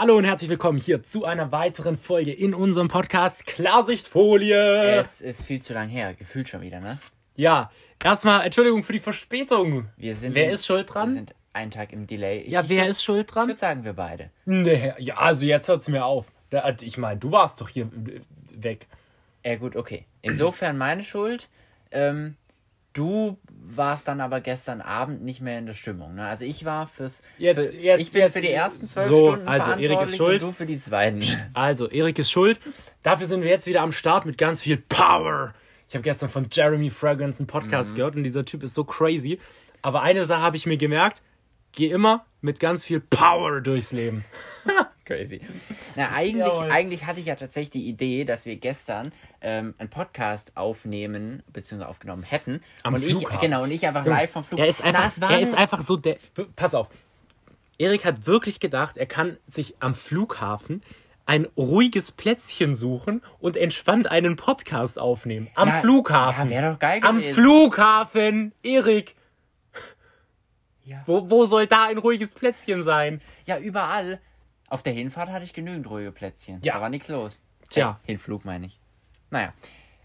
Hallo und herzlich willkommen hier zu einer weiteren Folge in unserem Podcast Klarsichtfolie. Es ist viel zu lang her, gefühlt schon wieder, ne? Ja, erstmal Entschuldigung für die Verspätung. Wir sind Wer ist schuld dran? Wir sind einen Tag im Delay. Ich, ja, wer ich, ist schuld Ich dran? würde sagen, wir beide. Nee, ja, also jetzt hört's mir auf. Ich meine, du warst doch hier äh, weg. Ja, gut, okay. Insofern meine Schuld. Ähm, du warst dann aber gestern Abend nicht mehr in der Stimmung, ne? Also ich war fürs. Jetzt- für, jetzt- ich bin jetzt- für die ersten zwölf so, Stunden also Erik ist verantwortlich schuld. Und du für die zweiten. Also, Erik ist schuld. Dafür sind wir jetzt wieder am Start mit ganz viel Power. Ich habe gestern von Jeremy Fragrance einen Podcast gehört und dieser Typ ist so crazy. Aber eine Sache habe ich mir gemerkt: geh immer mit ganz viel Power durchs Leben. Crazy. Na, eigentlich, Jawohl. eigentlich hatte ich ja tatsächlich die Idee, dass wir gestern ähm, einen Podcast aufnehmen, beziehungsweise aufgenommen hätten. Am und Flughafen. Ich, genau, und ich einfach live vom Flug. Er ist einfach, Das war er ist einfach so der. Pass auf. Erik hat wirklich gedacht, er kann sich am Flughafen ein ruhiges Plätzchen suchen und entspannt einen Podcast aufnehmen. Am Ja, Flughafen. Ja, wäre doch geil Am gewesen. Flughafen, Erik. Ja. Wo, wo soll da ein ruhiges Plätzchen sein? ja, überall. Auf der Hinfahrt hatte ich genügend ruhige Plätzchen. Ja. Da war nichts los. Tja. Äh, Hinflug meine ich. Naja.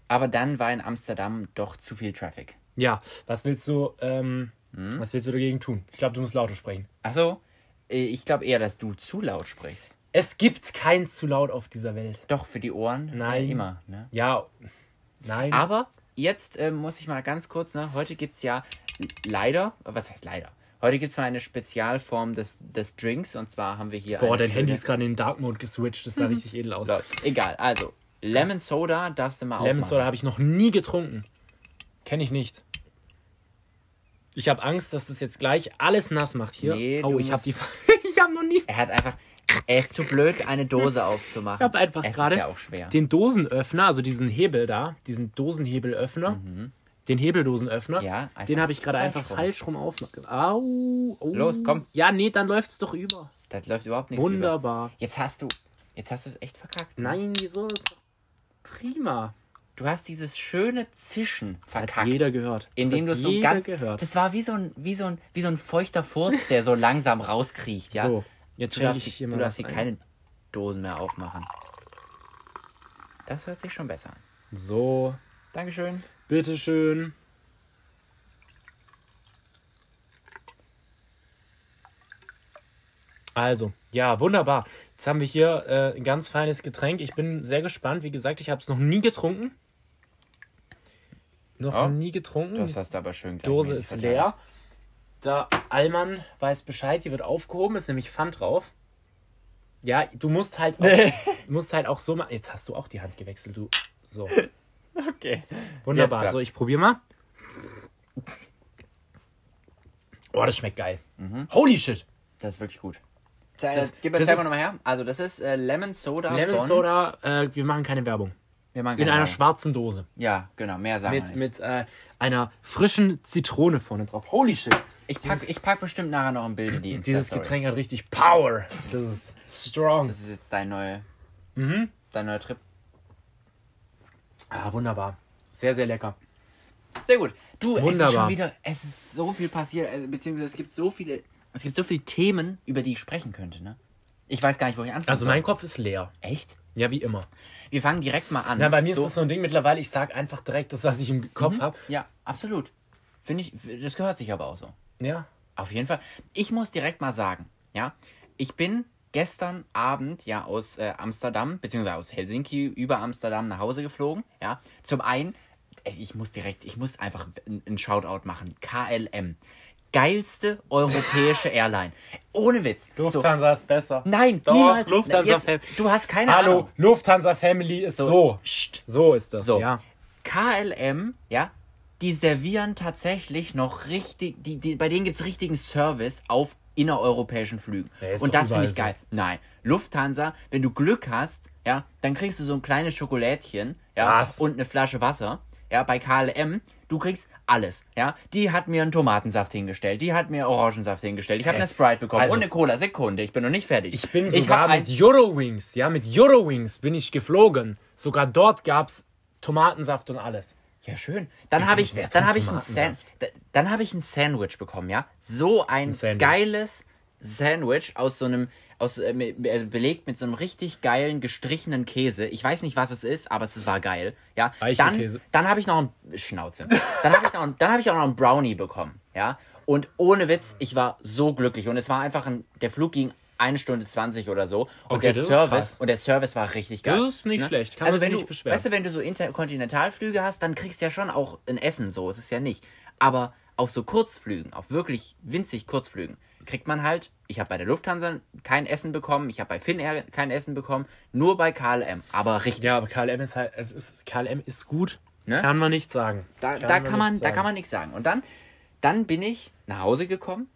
Aber dann war in Amsterdam doch zu viel Traffic. Ja, was willst du, ähm, Hm? was willst du dagegen tun? Ich glaube, du musst lauter sprechen. Achso, äh, ich glaube eher, dass du zu laut sprichst. Es gibt kein zu laut auf dieser Welt. Doch, für die Ohren. Nein. Äh, immer. Ne? Ja, nein. Aber jetzt äh, muss ich mal ganz kurz, ne, heute gibt es ja leider, was heißt leider? Heute gibt es mal eine Spezialform des, des Drinks und zwar haben wir hier. Boah, dein Handy ist gerade in den Dark Mode geswitcht. Das sah richtig edel aus. Läuft. Egal, also Lemon Soda darfst du mal Lemon aufmachen. Soda habe ich noch nie getrunken. Kenne ich nicht. Ich habe Angst, dass das jetzt gleich alles nass macht hier. Nee, oh, ich habe die. ich habe noch nie Er hat einfach, er ist zu blöd, eine Dose aufzumachen. Ich hab einfach gerade ist ja auch schwer. den Dosenöffner, also diesen Hebel da, diesen Dosenhebelöffner, Mhm. Den Hebeldosenöffner. Ja, Den habe ich gerade einfach rum. falsch rum aufgemacht. Au, au. Los, komm. Ja, nee, dann läuft es doch über. Das läuft überhaupt nichts über. Wunderbar. Jetzt hast du, jetzt hast du es echt verkackt. ne? Nein, wieso ist doch prima. Du hast dieses schöne Zischen Das hat verkackt. jeder gehört. Das Indem du so jeder ganz. gehört. Das war wie so ein, wie so ein, wie so ein feuchter Furz, der so langsam rauskriecht, ja. So, jetzt Du darfst, ich hier, du darfst hier ein. keine Dosen mehr aufmachen. Das hört sich schon besser an. So, Dankeschön. Bitteschön. Also, ja, wunderbar. Jetzt haben wir hier äh, ein ganz feines Getränk. Ich bin sehr gespannt. Wie gesagt, ich habe es noch nie getrunken. Noch Ja, nie getrunken. Das hast du aber schön Die Dose ist verteilt. leer. Der Allmann weiß Bescheid, die wird aufgehoben, ist nämlich Pfand drauf. Ja, du musst halt auch, musst halt auch so machen. Jetzt hast du auch die Hand gewechselt, du. So. Okay. Wunderbar. So, ich probiere mal. Oh, das schmeckt geil. Mhm. Holy shit. Das ist wirklich gut. Das, Das- gib mir das das einfach ist- nochmal her. Also, das ist äh, Lemon Soda Lemon von... Soda, äh, wir machen keine Werbung. Wir machen In keine einer Werbung. schwarzen Dose. Ja, genau. Mehr sagen Mit, mit äh, einer frischen Zitrone vorne drauf. Holy shit. Ich pack, ich pack bestimmt nachher noch ein Bild in die Insta Dieses Getränk hat richtig Power. Das ist strong. Das ist jetzt dein, neue, Mhm. dein neuer Trip. Ah, wunderbar. Sehr, sehr lecker. Sehr gut. Du, es ist Wunderbar. schon wieder, es ist so viel passiert, äh, beziehungsweise es gibt so viele, es gibt so viele Themen, über die ich sprechen könnte, ne? Ich weiß gar nicht, wo ich anfangen Also soll. mein Kopf ist leer. Echt? Ja, wie immer. Wir fangen direkt mal an. Na, bei mir so, ist das so ein Ding mittlerweile, ich sag einfach direkt das, was ich im Kopf Mhm. habe. Ja, absolut. Finde ich, das gehört sich aber auch so. Ja. Auf jeden Fall. Ich muss direkt mal sagen, ja, ich bin gestern Abend ja aus äh, Amsterdam, beziehungsweise aus Helsinki über Amsterdam nach Hause geflogen. Ja, zum einen, ich muss direkt, ich muss einfach einen Shoutout machen. KLM. Geilste europäische Airline. Ohne Witz. So, Lufthansa ist besser. nein, Doch, niemals. Lufthansa Jetzt, Fam- du hast keine Hallo, Ahnung. Lufthansa Family ist so. Psst. So ist das, So. ja. KLM, ja, die servieren tatsächlich noch richtig, die, die, bei denen gibt es richtigen Service auf innereuropäischen Flügen. Ja, Und das finde ich geil. Nein, Lufthansa, wenn du Glück hast, ja, dann kriegst du so ein kleines Schokolädchen, ja, Was? und eine Flasche Wasser. Ja, bei KLM, du kriegst alles, ja. Die hat mir einen Tomatensaft hingestellt, die hat mir Orangensaft hingestellt, ich habe Hä? eine Sprite bekommen Also- und eine Cola. Sekunde, ich bin noch nicht fertig. Ich bin ich sogar mit Eurowings, ja, mit Eurowings bin ich geflogen. Sogar dort gab's Tomatensaft und alles. Ja, schön. Dann habe ich dann habe ich ein San dann habe ich ein Sandwich bekommen, ja. So ein, Ein geiles Sandwich aus so einem aus, äh, äh, belegt mit so einem richtig geilen gestrichenen Käse. Ich weiß nicht, was es ist, aber es war geil. Ja, dann, dann habe ich noch ein Schnauze. Dann habe ich noch, ein- dann habe ich auch noch einen Brownie bekommen. Ja, und ohne Witz, ich war so glücklich und es war einfach ein, der Flug ging eine Stunde 20 oder so und Okay, der ist Service und der Service war richtig geil. Das ist nicht schlecht, kann also man wenn du, beschweren. Weißt du, wenn du so Interkontinentalflüge hast, dann kriegst du ja schon auch ein Essen so, ist es ja nicht. Aber auf so Kurzflügen, auf wirklich winzig Kurzflügen, kriegt man halt, ich habe bei der Lufthansa kein Essen bekommen, ich habe bei Finnair kein Essen bekommen, nur bei KLM, aber richtig. Ja, aber KLM ist halt, es ist, KLM ist gut, Ne? kann man nicht sagen. Da, da, kann man, nichts da sagen. kann man nichts sagen. Und dann, dann bin ich nach Hause gekommen,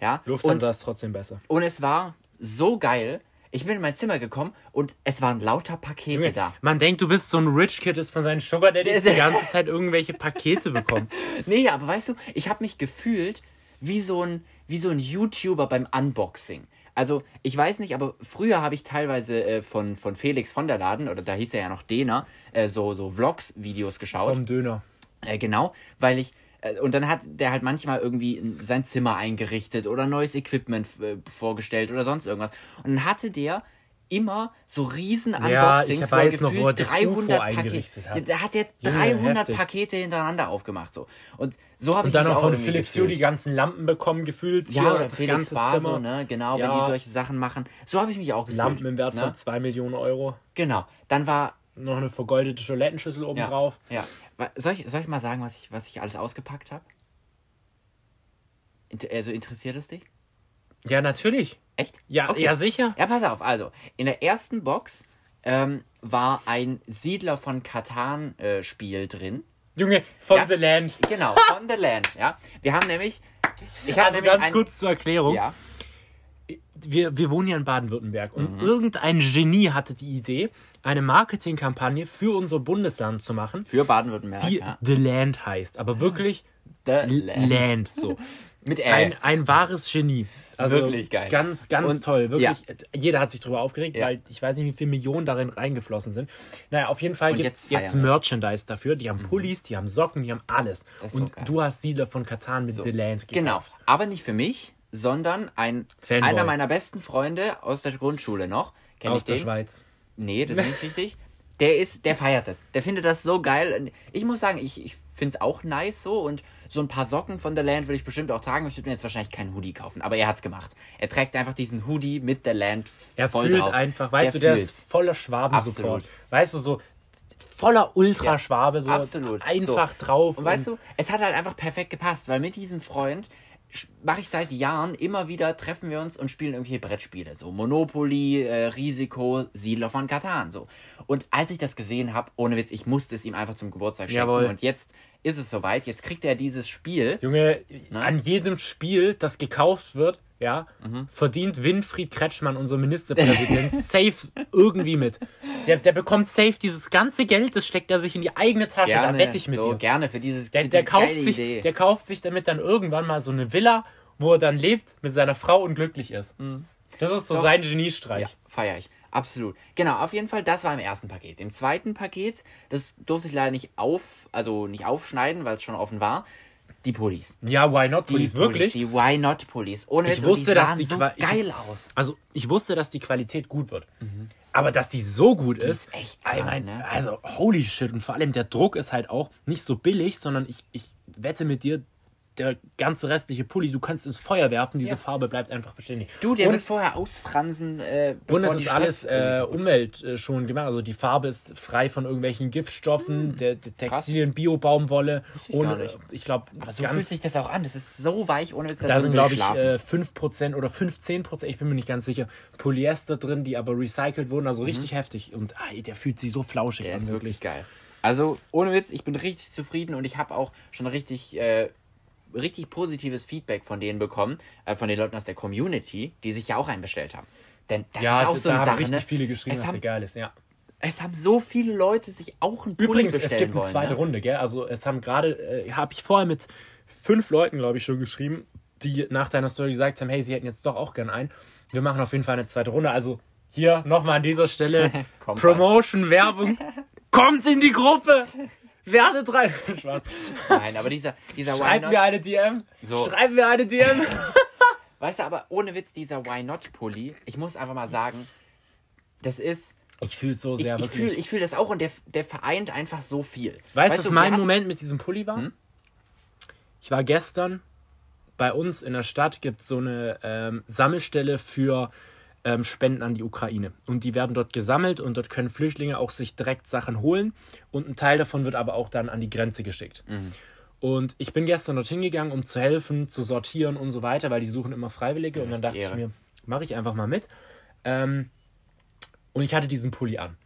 ja, Lufthansa und, ist trotzdem besser. und es war so geil. Ich bin in mein Zimmer gekommen und es waren lauter Pakete Junge, da. Man denkt, du bist so ein Rich Kid, ist von seinen Sugar Daddies die ganze Zeit irgendwelche Pakete bekommen. Nee, aber weißt du, ich habe mich gefühlt wie so ein, wie so ein YouTuber beim Unboxing. Also, ich weiß nicht, aber früher habe ich teilweise äh, von, von Felix von der Laden, oder da hieß er ja noch Dena, äh, so, so Vlogs-Videos geschaut. Vom Döner. Äh, genau, weil ich. Äh, Und dann hat der halt manchmal irgendwie sein Zimmer eingerichtet oder neues Equipment äh, vorgestellt oder sonst irgendwas. Und dann hatte der immer so riesen Ja, Unboxings, ich wo er noch, wo er gefühlt das 300 UFO Pakete. hat. Ja, Da hat er Junge, 300 heftig. Pakete hintereinander aufgemacht. So. Und so habe ich dann noch von Philips Hue die ganzen Lampen bekommen, gefühlt. Ja, oder das Felix ganze Bar Zimmer. ne? Genau, Ja. wenn die solche Sachen machen. So habe ich mich auch gefühlt. Lampen im Wert ne? von 2 Millionen Euro. Genau. Dann war. Noch eine vergoldete Toilettenschüssel oben Ja. drauf. Ja. Soll ich, soll ich mal sagen, was ich, was ich alles ausgepackt habe? Also interessiert es dich? Ja, natürlich. Echt? Ja, Okay. ja sicher. Ja, pass auf. Also, in der ersten Box ähm, war ein Siedler von Katan-Spiel drin. Junge, von Ja. The Land. Genau, von The Land, ja. Wir haben nämlich. Ich habe Also nämlich ganz ein, kurz zur Erklärung. Ja, wir, wir wohnen ja in Baden-Württemberg und Mhm. irgendein Genie hatte die Idee, eine Marketingkampagne für unser Bundesland zu machen, für Baden-Württemberg. die ja. The Land heißt, aber wirklich The Land. Land. so. Mit Ä. Ein, ein wahres Genie. Also Wirklich geil. Ganz, ganz Und- toll. Wirklich, jeder hat sich darüber aufgeregt, Ja. weil ich weiß nicht, wie viele Millionen darin reingeflossen sind. Naja, auf jeden Fall gibt jetzt es jetzt wir. Merchandise dafür. Die haben Pullis, die haben Socken, die haben alles. So Und geil. du hast Siedler von Katan mit So. The Land gekauft. Genau. Aber nicht für mich, sondern ein, Fanboy. einer meiner besten Freunde aus der Grundschule noch. Kenn Aus ich der den? Schweiz. Nee, das ist nicht richtig. Der ist, der feiert das. Der findet das so geil. Ich muss sagen, ich, ich finde es auch nice so und so ein paar Socken von The Land würde ich bestimmt auch tragen. Ich würde mir jetzt wahrscheinlich keinen Hoodie kaufen, aber er hat's gemacht. Er trägt einfach diesen Hoodie mit The Land Er voll fühlt drauf. einfach, weißt Der du, der fühlt's. ist voller Schwabensupport. Weißt du, so voller Ultraschwabe, so Absolut. einfach So. drauf. Und weißt du, es hat halt einfach perfekt gepasst, weil mit diesem Freund mache ich seit Jahren immer wieder, treffen wir uns und spielen irgendwelche Brettspiele. So Monopoly, äh, Risiko, Siedler von Katan. So. Und als ich das gesehen habe, ohne Witz, ich musste es ihm einfach zum Geburtstag schenken. Jawohl. Und jetzt ist es soweit. Jetzt kriegt er dieses Spiel. Junge, Na? an jedem Spiel, das gekauft wird, ja, Mhm. verdient Winfried Kretschmann, unser Ministerpräsident, safe irgendwie mit. Der, der bekommt safe dieses ganze Geld, das steckt er sich in die eigene Tasche, da wette ich mit so, dir. gerne für dieses Der, für der, kauft sich, Idee. der kauft sich damit dann irgendwann mal so eine Villa, wo er dann lebt mit seiner Frau und glücklich ist. Das ist so Doch. sein Geniestreich. Ja, feiere ich. Absolut. Genau, auf jeden Fall, das war im ersten Paket. Im zweiten Paket, das durfte ich leider nicht auf, also nicht aufschneiden, weil es schon offen war. Die Pullis. Ja, why not, Die Police, wirklich? Die Why Not Pullis. Ohne Ich Witz, wusste, die dass die so Qua- ich- geil aus. Also, ich wusste, dass die Qualität gut wird. Aber dass die so gut ist, ist echt ich krank, mein, ne? also holy shit. Und vor allem der Druck ist halt auch nicht so billig, sondern ich, ich wette mit dir, der ganze restliche Pulli, du kannst ins Feuer werfen, diese Ja. Farbe bleibt einfach beständig. Du, der und, wird vorher ausfransen, äh, und es ist alles äh, umweltschonend gemacht. Also die Farbe ist frei von irgendwelchen Giftstoffen, der, der Textilien, Bio-Baumwolle. Hm, ich Ohne, nicht. ich glaube, so fühlt sich das auch an. Das ist so weich, ohne Witz. da sind, glaube ich, äh, 5% oder 15%, ich bin mir nicht ganz sicher, Polyester drin, die aber recycelt wurden. Also richtig heftig. Und ah, der fühlt sich so flauschig Mhm. Der an, ist wirklich. wirklich geil. Also, ohne Witz, ich bin richtig zufrieden und ich habe auch schon richtig, äh, richtig positives Feedback von denen bekommen, äh, von den Leuten aus der Community, die sich ja auch einbestellt haben. Denn das ja, ist auch da so eine haben Sache, richtig ne? viele geschrieben, Es dass haben- der geil ist, ja. Es haben so viele Leute sich auch ein Übrigens, es bestellen gibt eine wollen. zweite ne? Runde, gell? Also es haben gerade, äh, habe ich vorher mit fünf Leuten, glaube ich, schon geschrieben, die nach deiner Story gesagt haben, hey, sie hätten jetzt doch auch gern einen. Wir machen auf jeden Fall eine zweite Runde. Also hier nochmal an dieser Stelle Promotion, Werbung. Kommt in die Gruppe! Werdet rein! Spaß. Nein, aber dieser, dieser Why Schreibt mir eine DM. So. Schreibt mir eine DM. Weißt du, aber ohne Witz, dieser Why Not Pulli, ich muss einfach mal sagen, das ist. Ich fühle es so Ich, sehr ich wirklich. fühle ich fühl das auch und der, der vereint einfach so viel. Weißt du, was mein Moment mit diesem Pulli war? Hm? Ich war gestern bei uns in der Stadt, gibt so eine ähm, Sammelstelle für ähm, Spenden an die Ukraine. Und die werden dort gesammelt und dort können Flüchtlinge auch sich direkt Sachen holen. Und ein Teil davon wird aber auch dann an die Grenze geschickt. Mhm. Und ich bin gestern dorthin gegangen, um zu helfen, zu sortieren und so weiter, weil die suchen immer Freiwillige. Ja, und dann dachte ich Ehre. mir, mache ich einfach mal mit. Ähm, und ich hatte diesen Pulli an.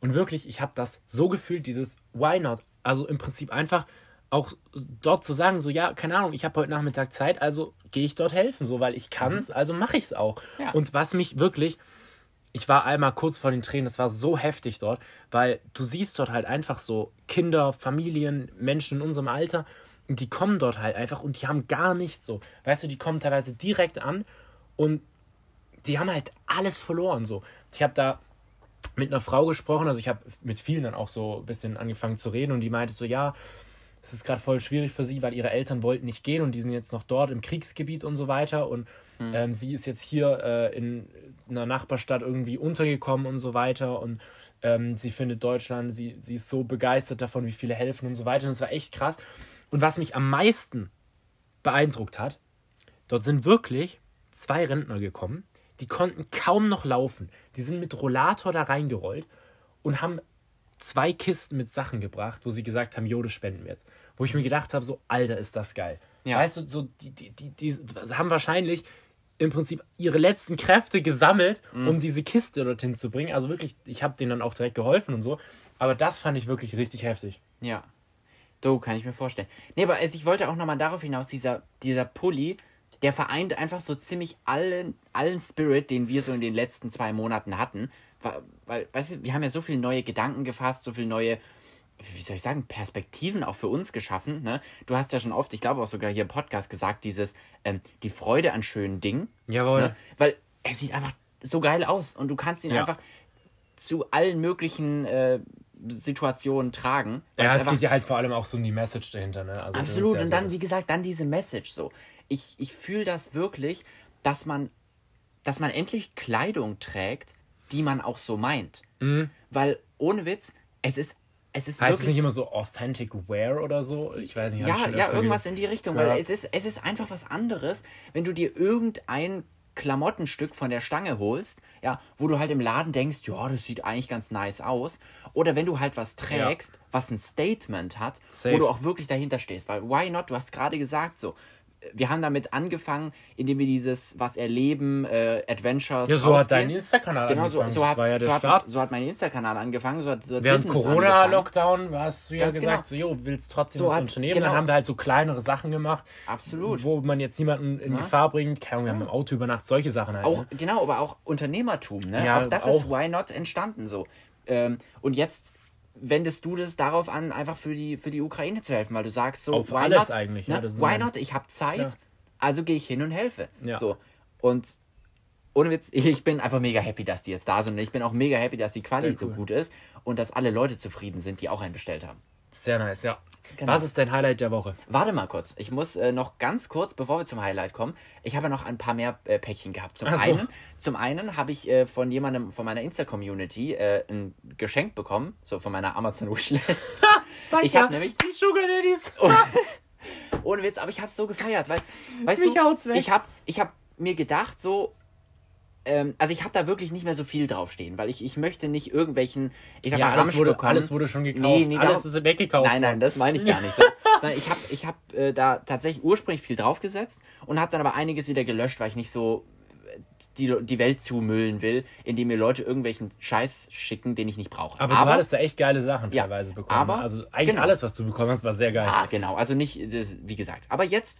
Und wirklich, ich habe das so gefühlt, dieses Why not? Also im Prinzip einfach auch dort zu sagen, so ja, keine Ahnung, ich habe heute Nachmittag Zeit, also gehe ich dort helfen, so weil ich kann es, also mache ich es auch. Mhm. Ja. Und was mich wirklich, ich war einmal kurz vor den Tränen, das war so heftig dort, weil du siehst dort halt einfach so Kinder, Familien, Menschen in unserem Alter, und die kommen dort halt einfach und die haben gar nichts so. Weißt du, die kommen teilweise direkt an und die haben halt alles verloren so. Ich habe da mit einer Frau gesprochen, also ich habe mit vielen dann auch so ein bisschen angefangen zu reden und die meinte so, ja, es ist gerade voll schwierig für sie, weil ihre Eltern wollten nicht gehen und die sind jetzt noch dort im Kriegsgebiet und so weiter und Hm. ähm, sie ist jetzt hier äh, in einer Nachbarstadt irgendwie untergekommen und so weiter und ähm, sie findet Deutschland, sie, sie ist so begeistert davon, wie viele helfen und so weiter und das war echt krass. Und was mich am meisten beeindruckt hat, dort sind wirklich zwei Rentner gekommen, die konnten kaum noch laufen. Die sind mit Rollator da reingerollt und haben zwei Kisten mit Sachen gebracht, wo sie gesagt haben, jo, das spenden wir jetzt. Wo ich mir gedacht habe, so, Alter, ist das geil. Ja. Weißt du, so, die, die, die, die haben wahrscheinlich im Prinzip ihre letzten Kräfte gesammelt, Mhm. um diese Kiste dorthin zu bringen. Also wirklich, ich habe denen dann auch direkt geholfen und so. Aber das fand ich wirklich richtig heftig. Ja. Du, kann ich mir vorstellen. Nee, aber ich wollte auch nochmal darauf hinaus, dieser, dieser Pulli, der vereint einfach so ziemlich allen, allen Spirit, den wir so in den letzten zwei Monaten hatten. Weil, weißt du, wir haben ja so viele neue Gedanken gefasst, so viele neue, wie soll ich sagen, Perspektiven auch für uns geschaffen. Ne? Du hast ja schon oft, ich glaube auch sogar hier im Podcast gesagt, dieses, ähm, die Freude an schönen Dingen. Jawohl. Ne? Weil er sieht einfach so geil aus und du kannst ihn Ja. einfach zu allen möglichen äh, Situationen tragen. Ja, es geht ja halt vor allem auch so um die Message dahinter, ne? Also Absolut. ja und so dann, das- wie gesagt, dann diese Message so. Ich, ich fühle das wirklich, dass man, dass man endlich Kleidung trägt, die man auch so meint. Mhm. Weil ohne Witz, es ist, es ist Heißt es wirklich. nicht immer so Authentic Wear oder so? Ich weiß nicht, ja, ja, öfter irgendwas ge- in die Richtung, Ja. weil es ist, es ist einfach was anderes, wenn du dir irgendein Klamottenstück von der Stange holst, ja, wo du halt im Laden denkst, ja, das sieht eigentlich ganz nice aus. Oder wenn du halt was trägst, was ein Statement hat, Safe. wo du auch wirklich dahinter stehst. Weil, why not? Du hast gerade gesagt, so, wir haben damit angefangen, indem wir dieses Was erleben, äh, Adventures. Ja, so hat rausgehen. dein Insta-Kanal Genau, so, angefangen. so, das hat, ja so, hat, so hat mein Insta-Kanal angefangen. So hat, so hat Während. Corona-Lockdown hast du ja Ganz gesagt, so, jo, willst trotzdem So was hat- unternehmen. genau. Dann haben wir halt so kleinere Sachen gemacht, Absolut. wo man jetzt niemanden in Ja. Gefahr bringt. Keine Ahnung, wir haben im Auto übernachtet, solche Sachen halt. Auch, ne? genau, aber auch Unternehmertum, ne? Ja, auch das auch. ist Why Not entstanden so. Ähm, und jetzt wendest du das darauf an, einfach für die, für die Ukraine zu helfen, weil du sagst so, Auf why alles not? eigentlich, Ne? ja, why not? Ich habe Zeit, Ja. also gehe ich hin und helfe. Ja. So. Und ohne Witz, ich, bin einfach mega happy, dass die jetzt da sind. Und ich bin auch mega happy, dass die Quali Sehr so cool. gut ist und dass alle Leute zufrieden sind, die auch einen bestellt haben. Sehr nice, ja. Genau. Was ist dein Highlight der Woche? Warte mal kurz. Ich muss äh, noch ganz kurz, bevor wir zum Highlight kommen, ich habe ja noch ein paar mehr äh, Päckchen gehabt. Zum so. einen, zum einen habe ich äh, von jemandem von meiner Insta-Community äh, ein Geschenk bekommen, so von meiner Amazon-Wishlist. Ich hab nämlich- die Sugar Daddies. Ohne Witz, aber ich habe es so gefeiert, weil, weißt Mich du, ich habe ich hab mir gedacht, so, ähm, also ich habe da wirklich nicht mehr so viel draufstehen, weil ich, ich möchte nicht irgendwelchen, ich sag Ja, mal, alles wurde, alles wurde schon gekauft. Nee, nee, alles ist weggekauft. Nein, nein, das meine ich gar nicht so. Sondern ich habe ich hab, äh, da tatsächlich ursprünglich viel draufgesetzt und habe dann aber einiges wieder gelöscht, weil ich nicht so äh, die, die Welt zumüllen will, indem mir Leute irgendwelchen Scheiß schicken, den ich nicht brauche. Aber, du hattest da echt geile Sachen Ja, teilweise bekommen. aber- ne? also eigentlich genau. alles, was du bekommen hast, war sehr geil. Ah, genau. Also nicht, das, wie gesagt. Aber jetzt,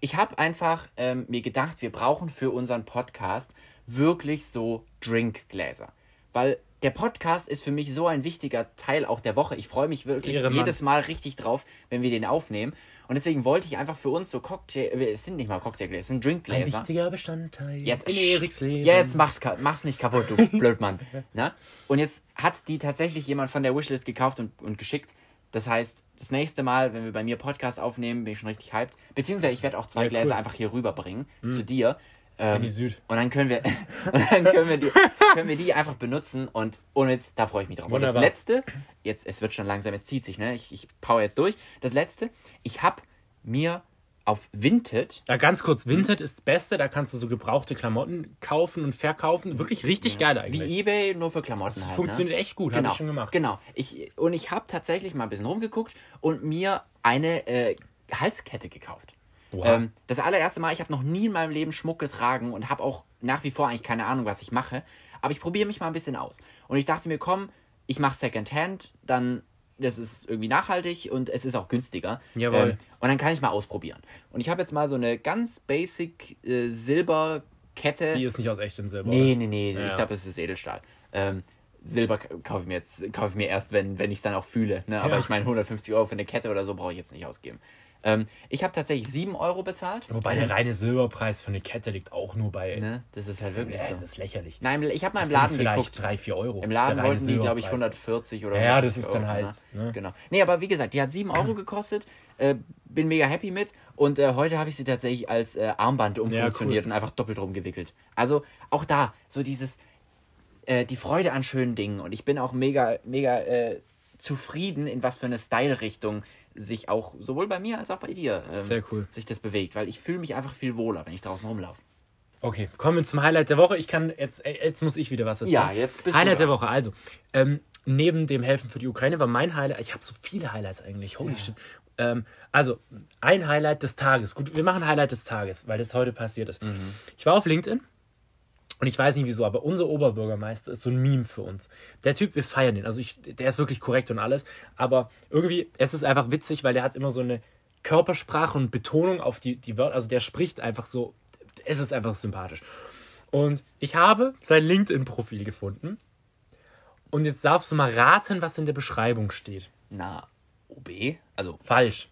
ich habe einfach ähm, mir gedacht, wir brauchen für unseren Podcast wirklich so Drinkgläser. Weil der Podcast ist für mich so ein wichtiger Teil auch der Woche. Ich freue mich wirklich Ehrenmann. jedes Mal richtig drauf, wenn wir den aufnehmen. Und deswegen wollte ich einfach für uns so Cocktail, äh, es sind nicht mal Cocktailgläser, es sind Ein Drinkgläser. wichtiger Bestandteil Jetzt, in Eriks Leben. Ja, jetzt mach's, mach's nicht kaputt, du Blödmann. Na? Und jetzt hat die tatsächlich jemand von der Wishlist gekauft und, und geschickt. Das heißt, das nächste Mal, wenn wir bei mir Podcast aufnehmen, bin ich schon richtig hyped. Beziehungsweise ich werde auch zwei Ja, Gläser cool. Mhm. einfach hier rüberbringen zu dir. Ähm, die Süd. Und dann können wir, und dann können wir, die, können wir die einfach benutzen und ohne jetzt, da freue ich mich drauf. Und das Wunderbar. letzte, jetzt, es wird schon langsam, es zieht sich, ne? Ich, ich power jetzt durch. Das letzte, ich habe mir auf Vinted, Ja, ganz kurz, Vinted ist das Beste, da kannst du so gebrauchte Klamotten kaufen und verkaufen. Wirklich richtig geil eigentlich. wie Ebay, nur für Klamotten das halt. funktioniert ne? echt gut, Genau, habe ich schon gemacht. Genau. Ich, und ich habe tatsächlich mal ein bisschen rumgeguckt und mir eine äh, Halskette gekauft. Wow. Ähm, das allererste Mal, ich habe noch nie in meinem Leben Schmuck getragen und habe auch nach wie vor eigentlich keine Ahnung, was ich mache. Aber ich probiere mich mal ein bisschen aus. Und ich dachte mir, komm, ich mache Secondhand, dann das ist irgendwie nachhaltig und es ist auch günstiger. Jawohl. Ähm, und dann kann ich mal ausprobieren. Und ich habe jetzt mal so eine ganz basic äh, Silberkette. die ist nicht aus echtem Silber. Nee, nee, nee, Ja, ich glaube, es ist Edelstahl. Ähm, Silber kaufe ich mir jetzt kaufe ich mir erst, wenn, wenn ich es dann auch fühle. Ne? Aber Ja. ich meine, 150 Euro für eine Kette oder so brauche ich jetzt nicht ausgeben. Ähm, ich habe tatsächlich 7 Euro bezahlt. Wobei der reine Silberpreis für eine Kette liegt auch nur bei. Ne? Das ist halt das, wirklich ist, das so. ist lächerlich. Nein, ich habe mal Das im sind Laden vielleicht geguckt. 3, 4 Euro. Im Laden wollten die, glaube ich, Silberpreis. 140 oder Ja, ja, das 150 ist dann Euro, halt. Ne? Ne? Genau. Nee, aber wie gesagt, die hat 7 Euro gekostet. Äh, bin mega happy mit. Und äh, heute habe ich sie tatsächlich als äh, Armband umfunktioniert und einfach doppelt rumgewickelt. Also auch da, so dieses, äh, die Freude an schönen Dingen. Und ich bin auch mega, mega äh, zufrieden, in was für eine Style-Richtung sich auch sowohl bei mir als auch bei dir ähm, Sehr cool. sich das bewegt. Weil ich fühle mich einfach viel wohler, wenn ich draußen rumlaufe. Okay, kommen wir zum Highlight der Woche. Ich kann jetzt, äh, jetzt muss ich wieder was erzählen. Ja, jetzt bist du Highlight der. Woche. Also, ähm, neben dem Helfen für die Ukraine war mein Highlight. Ich habe so viele Highlights eigentlich. Holy shit. Ähm, also, ein Highlight des Tages. Gut, wir machen Highlight des Tages, weil das heute passiert ist. Mhm. Ich war auf LinkedIn und ich weiß nicht wieso, aber unser Oberbürgermeister ist so ein Meme für uns. Der Typ, wir feiern den. Also, ich, der ist wirklich korrekt und alles. Aber irgendwie, es ist einfach witzig, weil der hat immer so eine Körpersprache und Betonung auf die, die Wörter. Also, der spricht einfach so. Es ist einfach sympathisch. Und ich habe sein LinkedIn-Profil gefunden. Und jetzt darfst du mal raten, was in der Beschreibung steht. Na, OB? Also, Falsch.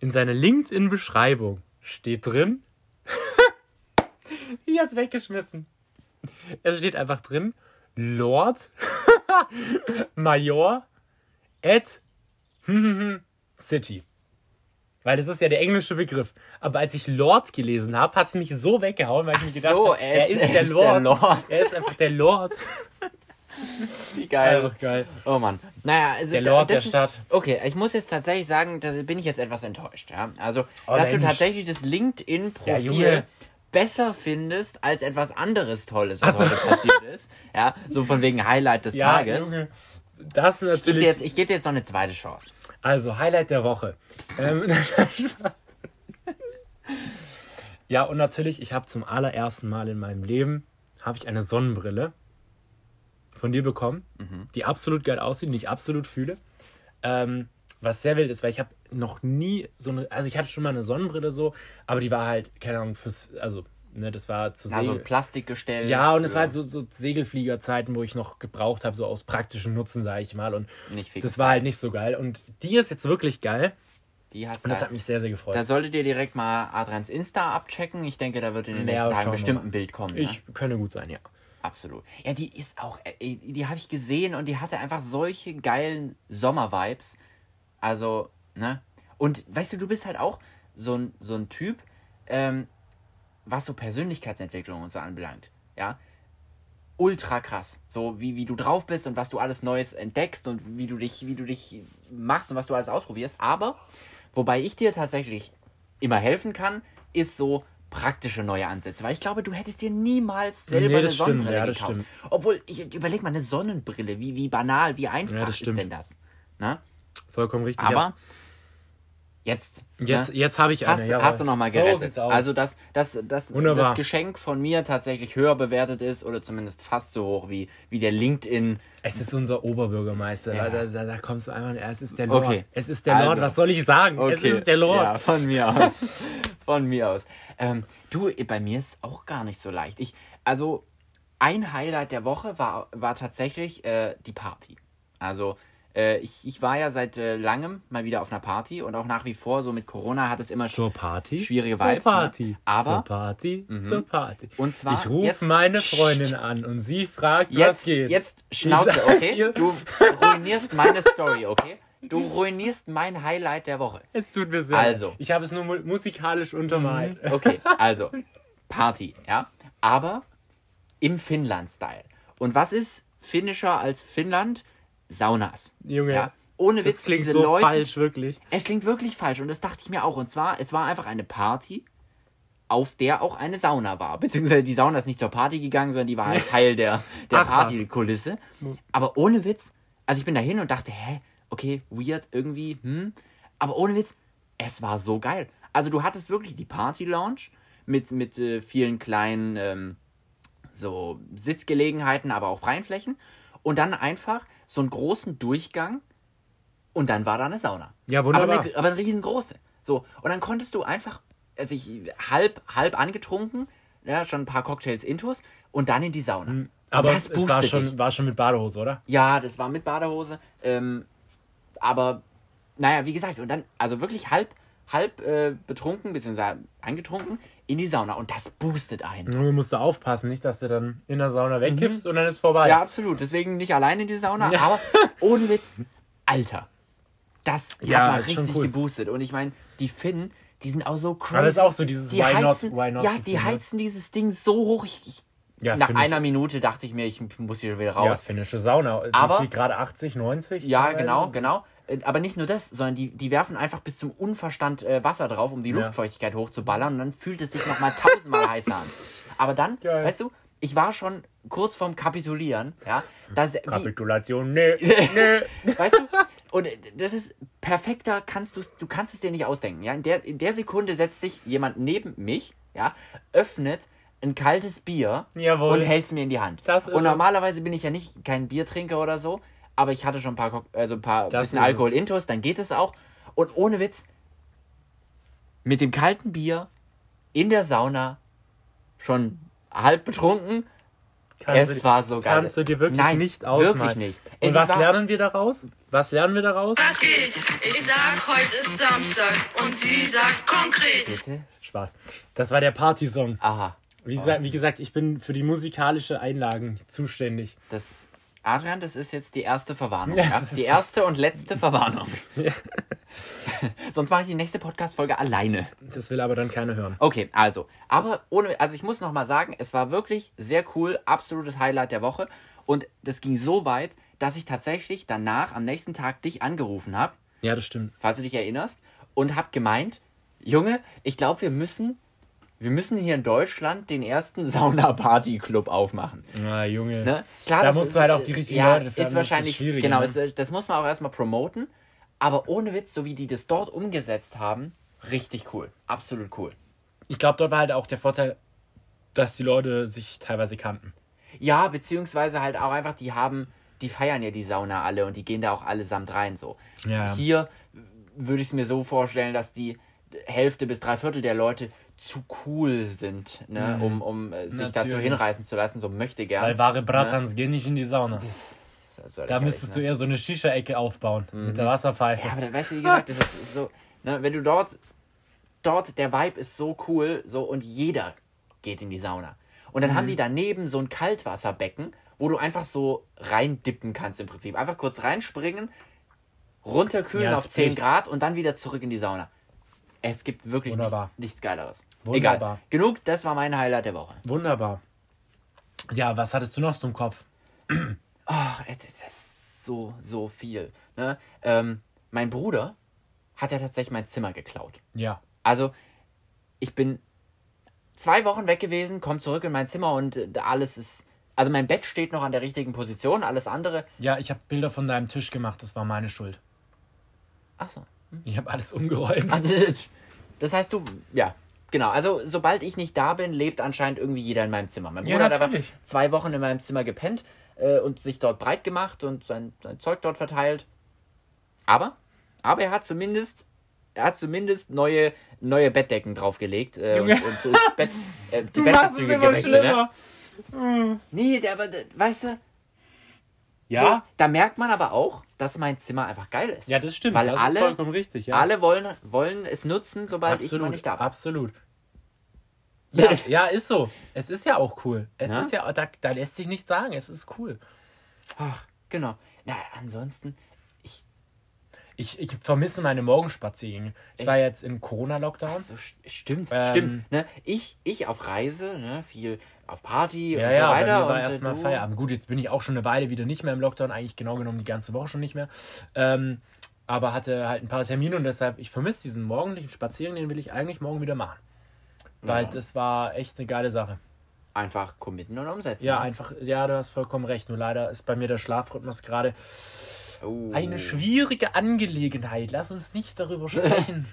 In seiner LinkedIn-Beschreibung steht drin. ich hat's weggeschmissen. Es steht einfach drin: Lord Major at City. Weil das ist ja der englische Begriff. Aber als ich Lord gelesen habe, hat es mich so weggehauen, weil ich mir gedacht so, habe, er ist, er der, ist Lord. der Lord. Er ist einfach der Lord. wie geil. Einfach geil. Oh Mann. Naja, also Der Lord das der ist, Stadt. Okay, ich muss jetzt tatsächlich sagen, da bin ich jetzt etwas enttäuscht. Ja? Also, Oh, dass du Mensch. tatsächlich das LinkedIn-Profil. Besser findest als etwas anderes Tolles, was Ach so. heute passiert ist. Ja, so von wegen Highlight des Ja, Tages. Junge. Das Ich gebe natürlich. dir, jetzt, ich geb dir jetzt noch eine zweite Chance. Also, Highlight der Woche. Ähm, ja, und natürlich, ich habe zum allerersten Mal in meinem Leben habe ich eine Sonnenbrille von dir bekommen, Mhm. die absolut geil aussieht, die ich absolut fühle. Ähm, was sehr wild ist, weil ich habe noch nie so eine, also ich hatte schon mal eine Sonnenbrille so, aber die war halt, keine Ahnung, fürs, also, ne, das war zu so Segel. ein Plastikgestell. ja, und es war halt so, so Segelfliegerzeiten, wo ich noch gebraucht habe, so aus praktischem Nutzen, sage ich mal. Und das war halt nicht so geil. Und die ist jetzt wirklich geil. Die hast Und das da, hat mich sehr, sehr gefreut. da solltet ihr direkt mal Adrians Insta abchecken. Ich denke, da wird in den Ja, nächsten Tagen bestimmt ein Bild kommen. ne? ich könne gut sein, ja. Absolut. Ja, die ist auch, äh, die habe ich gesehen und die hatte einfach solche geilen Sommer-Vibes. Also, ne? Und weißt du, du bist halt auch so ein, so ein Typ, ähm, was so Persönlichkeitsentwicklung und so anbelangt. Ja. Ultra krass. So wie, wie du drauf bist und was du alles Neues entdeckst und wie du dich, wie du dich machst und was du alles ausprobierst. Aber, wobei ich dir tatsächlich immer helfen kann, ist so praktische neue Ansätze. Weil ich glaube, du hättest dir niemals selber Nee, eine das stimmt, Sonnenbrille ja, gekauft. stimmt. Obwohl, ich überleg mal, eine Sonnenbrille, wie, wie banal, wie einfach Ja, ist denn das? Na? Vollkommen richtig. Aber ja. jetzt, jetzt, ne? jetzt habe ich eine. hast, jawohl. hast du nochmal So gerettet. aus. also, dass, dass, dass Wunderbar. das Geschenk von mir tatsächlich höher bewertet ist oder zumindest fast so hoch wie, wie der LinkedIn. es ist unser Oberbürgermeister. Ja. Da, da, da kommst du einfach. Es ist der Lord. Okay. Es ist der Lord. Also. Was soll ich sagen? Es ist der Lord. Ja, von mir aus. von mir aus. Ähm, du, bei mir ist auch gar nicht so leicht. Ich, also, ein Highlight der Woche war, war tatsächlich äh, die Party. Also, äh, ich, ich war ja seit äh, langem mal wieder auf einer Party und auch nach wie vor, so mit Corona hat es immer Zur Party. Schwierige Zur Vibes, ne? Party. Aber- Zur Party. Mhm. Zur Party. Und zwar ich rufe meine. Freundin an und sie fragt, was Jetzt, geht. jetzt Schnauze, okay? Du ruinierst meine Story, okay? Du ruinierst mein Highlight der Woche. Es tut mir sehr Also. Ich habe es nur mu musikalisch untermalt. Okay, also. Party, ja. Aber im Finnland-Style. Und was ist finnischer als Finnland? Saunas. Junge, Ja. Ohne Witz, das klingt diese so Leute, falsch, wirklich. es klingt wirklich falsch und das dachte ich mir auch. Und zwar, es war einfach eine Party, auf der auch eine Sauna war. Beziehungsweise die Sauna ist nicht zur Party gegangen, sondern die war halt Teil der, der. Partykulisse. Aber ohne Witz, also ich bin da hin und dachte, hä, okay, weird irgendwie, hm. Aber ohne Witz, es war so geil. Also du hattest wirklich die Party-Lounge mit, mit äh, vielen kleinen ähm, so Sitzgelegenheiten, aber auch freien Flächen. Und dann einfach so einen großen Durchgang und dann war da eine Sauna. Ja, Aber wunderbar. eine, aber eine riesengroße. So, und dann konntest du einfach, also ich halb, halb angetrunken, ja, schon ein paar Cocktails intus und dann in die Sauna. Und Hm, Aber das es war schon, dich. war schon mit Badehose, oder? Ja, das war mit Badehose. Ähm, aber, naja, wie gesagt, und dann, also wirklich halb, halb äh, betrunken, beziehungsweise angetrunken, in die Sauna. Und das boostet einen. Nur musst du aufpassen, nicht, dass du dann in der Sauna wegkippst und dann ist vorbei. Mhm. Ja, absolut. Deswegen nicht allein in die Sauna, Ja. aber ohne Witz, Alter. Das Ja, hat mal richtig cool. geboostet. Und ich meine, die Finnen, die sind auch so crazy. Aber das ist auch so dieses die Why not, heizen, why not Ja, die Gefühl, ne? heizen dieses Ding so hoch. Ich, ich, Ja, nach find ich- einer Minute dachte ich mir, ich muss hier wieder Ja, raus. finnische Sauna. Aber- Grad 80, 90? Ja, genau, genau. Äh, Aber nicht nur das, sondern die, die werfen einfach bis zum Unverstand äh, Wasser drauf, um die Ja. Luftfeuchtigkeit hochzuballern und dann fühlt es sich nochmal tausendmal heißer an. Aber dann, Geil. weißt du, ich war schon kurz vorm Kapitulieren, ja. Das, wie, Kapitulation, nee, nee. weißt du? Und äh, das ist perfekter, kannst du du kannst es dir nicht ausdenken. Ja? In, der, in der Sekunde setzt sich jemand neben mich, ja, öffnet ein kaltes Bier Jawohl. und hält es mir in die Hand. Das ist und es. normalerweise bin ich ja nicht kein Biertrinker oder so, aber ich hatte schon ein paar, also ein paar Das bisschen Alkohol intus, dann geht es auch. Und ohne Witz, mit dem kalten Bier in der Sauna, schon halb betrunken, Kannst es du- war so geil. Kannst du dir wirklich Nein, nicht ausmalen. wirklich nicht. Und Es was war- lernen wir daraus? Was lernen wir daraus? Was geht? Ich sag, heute ist Samstag und sie sagt konkret. Bitte? Spaß. Das war der Partysong. Aha. Wie, gesagt- wie gesagt, ich bin für die musikalische Einlagen zuständig. Das, Adrian, das ist jetzt die erste Verwarnung. Ja, Die erste und letzte Verwarnung. Ja. Sonst mache ich die nächste Podcast-Folge alleine. Das will aber dann keiner hören. Okay, also. Aber ohne, also ich muss nochmal sagen, es war wirklich sehr cool, absolutes Highlight der Woche. Und das ging so weit, dass ich tatsächlich danach am nächsten Tag dich angerufen habe, Ja, das stimmt. falls du dich erinnerst, und habe gemeint, Junge, ich glaube, wir müssen, wir müssen hier in Deutschland den ersten Sauna-Party-Club aufmachen. Na, Junge. Ne? Klar, Da musst ist, du halt auch die richtigen ja, Leute für ist das ist wahrscheinlich schwierig, Genau, ne? es- das muss man auch erstmal promoten. Aber ohne Witz, so wie die das dort umgesetzt haben, richtig cool. Absolut cool. Ich glaube, dort war halt auch der Vorteil, dass die Leute sich teilweise kannten. Ja, beziehungsweise halt auch einfach, die haben, die feiern ja die Sauna alle und die gehen da auch allesamt rein so. Ja. Hier würde ich es mir so vorstellen, dass die Hälfte bis drei Viertel der Leute zu cool sind, ne, Mhm. um, um äh, sich dazu Natürlich. hinreißen zu lassen, so möchte gern. Weil wahre Bratans gehen nicht in die Sauna. Da müsstest du ne? eher so eine Shisha-Ecke aufbauen. Mhm. Mit der Wasserpfeife. Ja, aber dann, weißt du, wie gesagt, das ist so, ne, wenn du dort, dort, der Vibe ist so cool, so, und jeder geht in die Sauna. Und dann haben Mhm. die daneben so ein Kaltwasserbecken, wo du einfach so reindippen kannst im Prinzip. Einfach kurz reinspringen, runterkühlen Ja, auf ist 10 Pflicht. Grad und dann wieder zurück in die Sauna. Es gibt wirklich Wunderbar. Nicht, nichts Geileres. Wunderbar. Egal. Genug, das war mein Highlight der Woche. Wunderbar. Ja, was hattest du noch zum Kopf? Ach, es ist so, so viel. Ne? Ähm, mein Bruder hat ja tatsächlich mein Zimmer geklaut. Ja. Also, ich bin zwei Wochen weg gewesen, komme zurück in mein Zimmer und äh, alles ist. Also, mein Bett steht noch an der richtigen Position, alles andere. Ja, ich habe Bilder von deinem Tisch gemacht, das war meine Schuld. Achso. Ich habe alles umgeräumt. Also, das heißt, du. Ja, genau. Also, sobald ich nicht da bin, lebt anscheinend irgendwie jeder in meinem Zimmer. Mein Ja, Bruder hat einfach natürlich. zwei Wochen in meinem Zimmer gepennt äh, und sich dort breit gemacht und sein, sein Zeug dort verteilt. Aber, aber er hat zumindest. Er hat zumindest neue, neue Bettdecken draufgelegt äh, und, und, und das Bett, äh, die Bettbezüge gewechselt. Ne? Hm. Nee, der, aber, weißt du, Ja? so, da merkt man aber auch, dass mein Zimmer einfach geil ist. Ja, das stimmt. Weil das alle- ist vollkommen richtig. Ja. Alle wollen, wollen es nutzen, sobald ich absolut, mal nicht da bin. absolut. Ja, ja, ist so. Es ist ja auch cool. Es Ja? ist ja, da, da lässt sich nichts sagen. Es ist cool. Ach, genau. Na, ansonsten, Ich, ich vermisse meine Morgenspaziergänge. Ich Echt? war jetzt im Corona-Lockdown. So, st- stimmt, Ähm, stimmt. Ne? Ich, ich auf Reise, ne? viel auf Party Ja, und so ja, bei weiter. mir war äh, erstmal du- Feierabend. Gut, jetzt bin ich auch schon eine Weile wieder nicht mehr im Lockdown, eigentlich genau genommen die ganze Woche schon nicht mehr. Ähm, aber hatte halt ein paar Termine und deshalb, ich vermisse diesen morgendlichen Spaziergang, den will ich eigentlich morgen wieder machen. Weil Ja. das war echt eine geile Sache. Einfach committen und umsetzen. Ja, ne? einfach, ja, du hast vollkommen recht. Nur leider ist bei mir der Schlafrhythmus gerade Oh. eine schwierige Angelegenheit. Lass uns nicht darüber sprechen.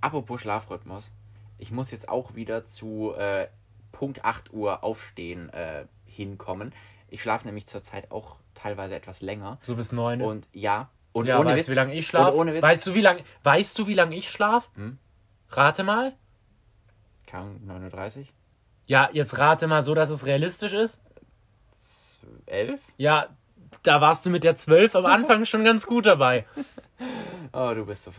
Apropos Schlafrhythmus. Ich muss jetzt auch wieder zu äh, Punkt 8 Uhr aufstehen äh, hinkommen. Ich schlafe nämlich zurzeit auch teilweise etwas länger. so bis neun. Und ja, und ja, ohne weißt Witz, du, wie lange ich schlafe? Weißt du, wie lange weißt du, wie lange ich schlafe? Hm? Rate mal. keine Ahnung, 39? Ja, jetzt rate mal so, dass es realistisch ist. 11? Ja, da warst du mit der 12 am Anfang schon ganz gut dabei. Oh, du bist so,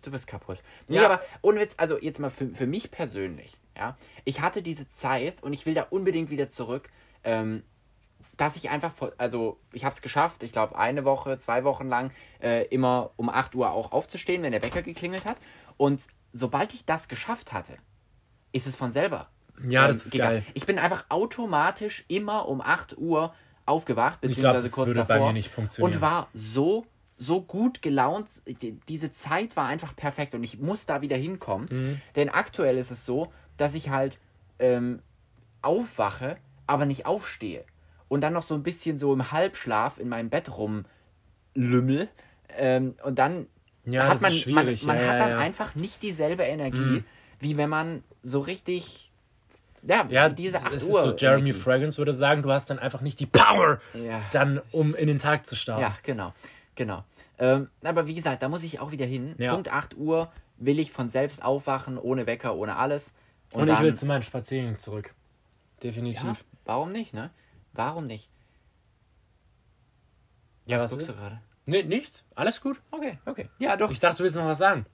du bist kaputt. Nee, Ja. aber ohne Witz, also jetzt mal für, für mich persönlich, ja. Ich hatte diese Zeit und ich will da unbedingt wieder zurück, ähm, dass ich einfach, vor, also ich habe es geschafft, ich glaube eine Woche, zwei Wochen lang, äh, immer um 8 Uhr auch aufzustehen, wenn der Wecker geklingelt hat. Und sobald ich das geschafft hatte, ist es von selber. Ja, ähm, das ist gegangen. geil. Ich bin einfach automatisch immer um 8 Uhr aufgewacht, beziehungsweise das kurz davor und war so so gut gelaunt. Die- Diese Zeit war einfach perfekt und ich muss da wieder hinkommen. Mhm. Denn aktuell ist es so, dass ich halt ähm, aufwache, aber nicht aufstehe. Und dann noch so ein bisschen so im Halbschlaf in meinem Bett rumlümmel. Ähm, und dann ja, hat man, man, man ja, hat dann ja. einfach nicht dieselbe Energie, Mhm. wie wenn man so richtig. Ja, Ja, diese 8 es Uhr. ist so, Jeremy Energie. Fragrance würde sagen, du hast dann einfach nicht die Power, Ja. dann um in den Tag zu starten. Ja, genau. Genau. Ähm, aber wie gesagt, da muss ich auch wieder hin. Ja. Punkt 8 Uhr will ich von selbst aufwachen, ohne Wecker, ohne alles. Und, ich dann- will zu meinen Spaziergängen zurück. Definitiv. Ja, warum nicht, ne? Warum nicht? Ja, was was guckst ist? du gerade? Nee, nichts. Alles gut. Okay, okay. Ja, doch. Ich dachte, du willst noch was sagen.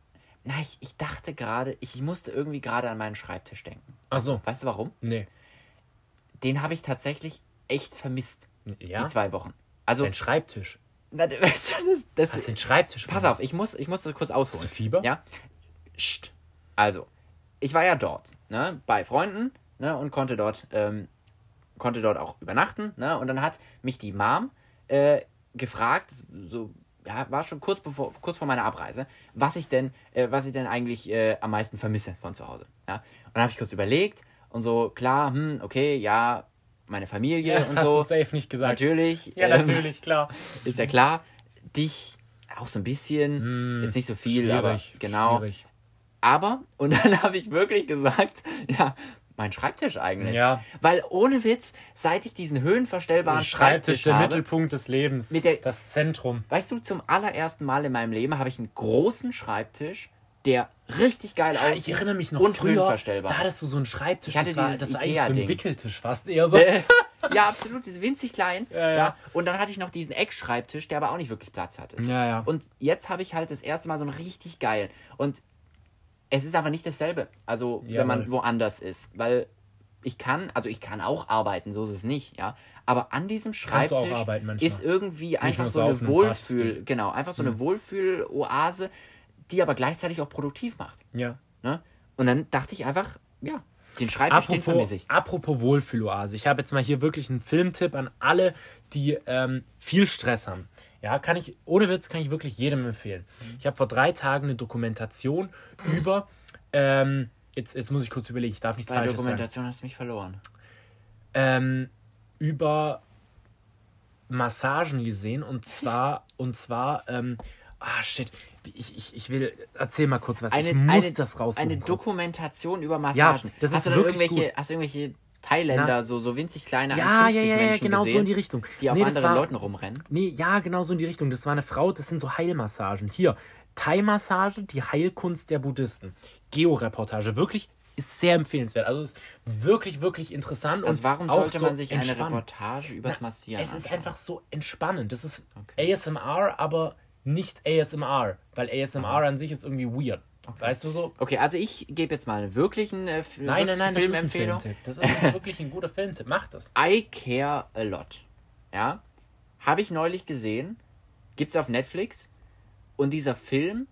Na, ich, ich dachte gerade, ich musste irgendwie gerade an meinen Schreibtisch denken. Ach so. Weißt du warum? Nee. Den habe ich tatsächlich echt vermisst, Ja? die zwei Wochen. Also, Dein Schreibtisch. na, das, das, das, Hast den Schreibtisch pass auf, ich muss, ich muss das kurz Hast du ausholen. Fieber? Ja. Scht. Also, ich war ja dort, ne, bei Freunden, ne, und konnte dort, ähm, konnte dort auch übernachten, ne, und dann hat mich die Mom äh, gefragt, so, ja, war schon kurz bevor, kurz vor meiner Abreise, was ich denn, äh, was ich denn eigentlich äh, am meisten vermisse von zu Hause, ja. Und dann habe ich kurz überlegt und so, klar, hm, okay, ja, meine Familie Ja, das und hast so. du safe nicht gesagt. Natürlich. Ja, ähm, natürlich, klar. Ist ja klar. Dich auch so ein bisschen, Hm, jetzt nicht so viel, aber genau. Schwierig. Aber, und dann habe ich wirklich gesagt, ja, mein Schreibtisch eigentlich. Ja, Weil ohne Witz, seit ich diesen höhenverstellbaren Schreibtisch, Schreibtisch, der habe, Mittelpunkt des Lebens. Der- das Zentrum. weißt du, zum allerersten Mal in meinem Leben habe ich einen großen Schreibtisch, der richtig geil Ja, aussieht. ich erinnere mich noch und früher, höhenverstellbar. da hattest du so einen Schreibtisch, das war, das war eigentlich so ein. Wickeltisch fast eher so. ja, absolut, winzig klein. Ja, ja. Und dann hatte ich noch diesen Eckschreibtisch, der aber auch nicht wirklich Platz hatte. Ja, ja. Und jetzt habe ich halt das erste Mal so einen richtig geil. Und es ist aber nicht dasselbe. Also, wenn man Jawohl. woanders ist. Weil ich kann, also ich kann auch arbeiten, so ist es nicht, ja. Aber an diesem Schreibtisch ist irgendwie einfach nur so eine Wohlfühl, genau, einfach so eine Mhm. Wohlfühl-Oase, die aber gleichzeitig auch produktiv macht. ja. Ne? Und dann dachte ich einfach, ja, den Schreibtisch, den Apropos, vermisse ich. apropos Wohlfühloase. Ich habe jetzt mal hier wirklich einen Filmtipp an alle, die ähm, viel Stress haben. Ja, kann ich, ohne Witz, kann ich wirklich jedem empfehlen. Mhm. Ich habe vor drei Tagen eine Dokumentation über, ähm, jetzt, jetzt muss ich kurz überlegen, ich darf nichts Bei Falsches sagen. Dokumentation hast du mich verloren. ähm, über Massagen gesehen und zwar und zwar ähm, ah shit ich, ich, ich will erzähl mal kurz was Eine- ich muss eine- das raussuchen Eine kurz. Dokumentation über Massagen. das hast ist du wirklich irgendwelche, hast du irgendwelche Thailänder, Na. so, so winzig kleine ja 1,50 ja ja, Menschen genau so gesehen, in die Richtung die auf Nee, anderen war- Leuten rumrennen? nee ja genau so in die Richtung das war eine Frau das sind so Heilmassagen hier Thai-Massage die Heilkunst der Buddhisten Georeportage wirklich ist sehr empfehlenswert also ist wirklich wirklich interessant Also und warum auch sollte so man sich eine entspannend. Reportage übers Na, Massieren Es ist anschauen? einfach so entspannend. Das ist Okay. ASMR, aber nicht ASMR, weil ASMR Aha. an sich ist irgendwie weird. Okay. Weißt du so? Okay, also ich gebe jetzt mal einen wirklichen äh, Nein, nein, wirklich nein, das ist ein Filmempfehlung. Filmtipp. Das ist wirklich ein guter Filmtipp. Mach das. I Care a Lot. Ja, habe ich neulich gesehen. Gibt's auf Netflix. Und dieser Film,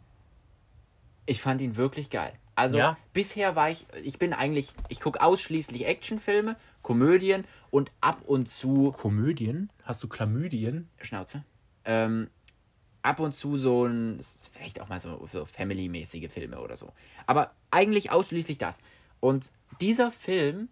ich fand ihn wirklich geil. Also Ja? bisher war ich, ich bin eigentlich, ich gucke ausschließlich Actionfilme, Komödien und ab und zu Komödien? Hast du Chlamydien? Schnauze. Ähm, ab und zu so ein, vielleicht auch mal so, so Family-mäßige Filme oder so. Aber eigentlich ausschließlich das. Und dieser Film,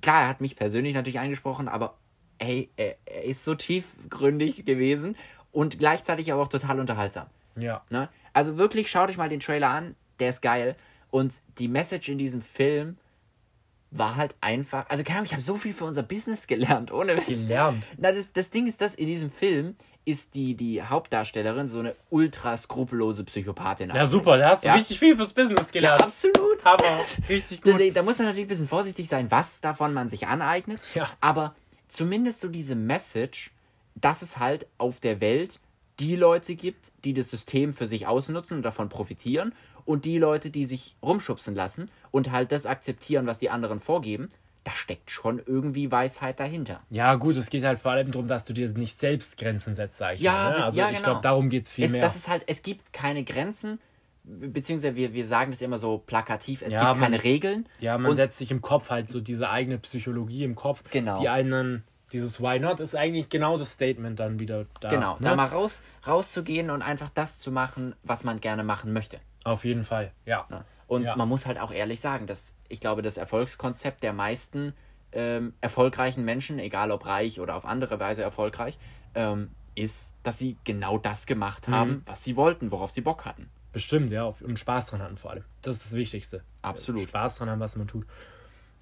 klar, er hat mich persönlich natürlich angesprochen, aber ey, er, er ist so tiefgründig gewesen und gleichzeitig aber auch total unterhaltsam. Ja. Ne? Also wirklich, schaut euch mal den Trailer an, der ist geil. Und die Message in diesem Film war halt einfach, also keine Ahnung, ich habe so viel für unser Business gelernt, ohne Witz. Gelernt. Na, das, das Ding ist, dass in diesem Film ist die, die Hauptdarstellerin so eine ultra skrupellose Psychopathin. Ja, super, da hast du Ja. richtig viel fürs Business Ja, gelernt. absolut. Hammer. Richtig gut. Deswegen, da muss man natürlich ein bisschen vorsichtig sein, was davon man sich aneignet. Ja. Aber zumindest so diese Message, dass es halt auf der Welt die Leute gibt, die das System für sich ausnutzen und davon profitieren und die Leute, die sich rumschubsen lassen und halt das akzeptieren, was die anderen vorgeben, da steckt schon irgendwie Weisheit dahinter. Ja, gut, es geht halt vor allem darum, dass du dir nicht selbst Grenzen setzt, sag ich Ja, mal. Ne? Also ja, ich genau. glaube, darum geht es viel Es, mehr. das ist halt, es gibt keine Grenzen, be- beziehungsweise wir, wir sagen das immer so plakativ, es Ja, gibt keine man- Regeln. ja, man setzt sich im Kopf halt so diese eigene Psychologie im Kopf. Genau. Die einen, dieses Why not ist eigentlich genau das Statement dann wieder da. Genau, ne? da mal raus, rauszugehen und einfach das zu machen, was man gerne machen möchte. Auf jeden Fall, ja. Ne? Und Ja. man muss halt auch ehrlich sagen, dass ich glaube, das Erfolgskonzept der meisten ähm, erfolgreichen Menschen, egal ob reich oder auf andere Weise erfolgreich, ähm, ist, dass sie genau das gemacht haben, Mhm. was sie wollten, worauf sie Bock hatten. Bestimmt, ja. auf- Und Spaß dran hatten vor allem. Das ist das Wichtigste. Absolut. Spaß dran haben, was man tut.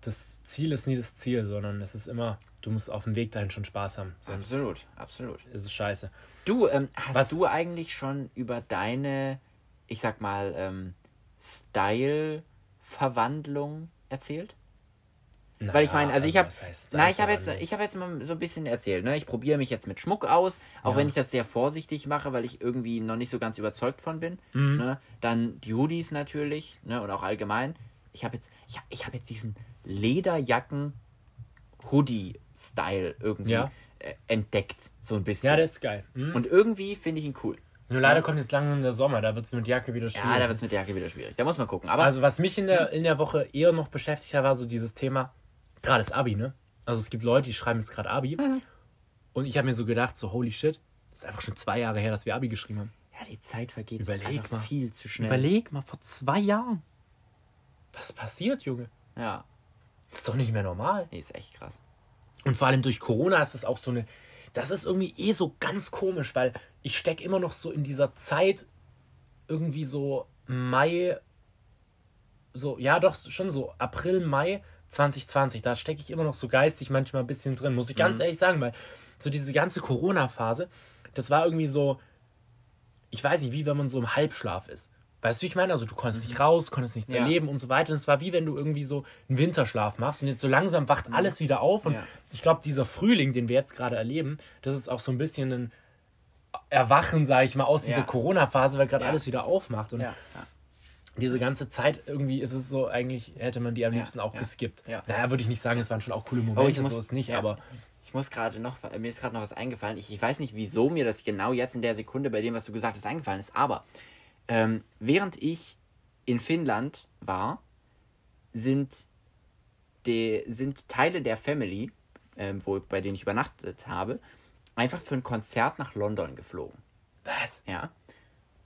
Das Ziel ist nie das Ziel, sondern es ist immer, du musst auf dem Weg dahin schon Spaß haben. Sonst Absolut, absolut. ist es scheiße. Du, ähm, hast Was- du eigentlich schon über deine, ich sag mal, ähm, Style-Verwandlung erzählt? Weil ich meine, also ich habe, was heißt na, ich habe jetzt, ich habe jetzt mal so ein bisschen erzählt. Ne? Ich probiere mich jetzt mit Schmuck aus, auch Ja. wenn ich das sehr vorsichtig mache, weil ich irgendwie noch nicht so ganz überzeugt von bin. Mhm. Ne? Dann die Hoodies natürlich, ne? und auch allgemein. Ich habe jetzt, ich ich habe jetzt diesen Lederjacken Hoodie-Style irgendwie Ja. äh, entdeckt, so ein bisschen. Ja, der ist geil. Mhm. und irgendwie finde ich ihn cool. Nur leider kommt jetzt langsam der Sommer, da wird es mit Jacke wieder schwierig. Ja, da wird es mit der Jacke wieder schwierig. Da muss man gucken. Aber also was mich in der, in der Woche eher noch beschäftigt hat, war so dieses Thema, gerade das Abi, ne? Also es gibt Leute, die schreiben jetzt gerade Abi. Mhm. Und ich habe mir so gedacht, so holy shit, das ist einfach schon zwei Jahre her, dass wir Abi geschrieben haben. ja, die Zeit vergeht Überleg mal. viel zu schnell. Überleg mal, vor zwei Jahren. Was passiert, Junge? Ja, Das ist doch nicht mehr normal. nee, ist echt krass. Und vor allem durch Corona ist es auch so eine. Das ist irgendwie eh so ganz komisch, weil ich stecke immer noch so in dieser Zeit, irgendwie so Mai, so, ja doch, schon so April, Mai 2020. Da stecke ich immer noch so geistig manchmal ein bisschen drin, muss ich ganz Mhm. ehrlich sagen, weil so diese ganze Corona-Phase, das war irgendwie so, ich weiß nicht, wie wenn man so im Halbschlaf ist. Weißt du, wie ich meine? Also du konntest nicht raus, konntest nichts Ja. erleben und so weiter. Und es war wie wenn du irgendwie so einen Winterschlaf machst und jetzt so langsam wacht alles wieder auf. Und Ja. ich glaube, dieser Frühling, den wir jetzt gerade erleben, das ist auch so ein bisschen ein Erwachen, sage ich mal, aus dieser Ja. Corona-Phase, weil gerade Ja. alles wieder aufmacht. Und Ja, diese ganze Zeit irgendwie ist es so, eigentlich hätte man die am liebsten auch geskippt. ja. Naja, würde ich nicht sagen, es waren schon auch coole Momente, Oh, ich muss- so ist es nicht, aber Ich muss gerade noch, mir ist gerade noch was eingefallen. Ich, ich weiß nicht, wieso mir das genau jetzt in der Sekunde bei dem, was du gesagt hast, eingefallen ist. Aber ähm, während ich in Finnland war, sind, die, sind Teile der Family, ähm, wo, bei denen ich übernachtet habe, einfach für ein Konzert nach London geflogen. was? Ja.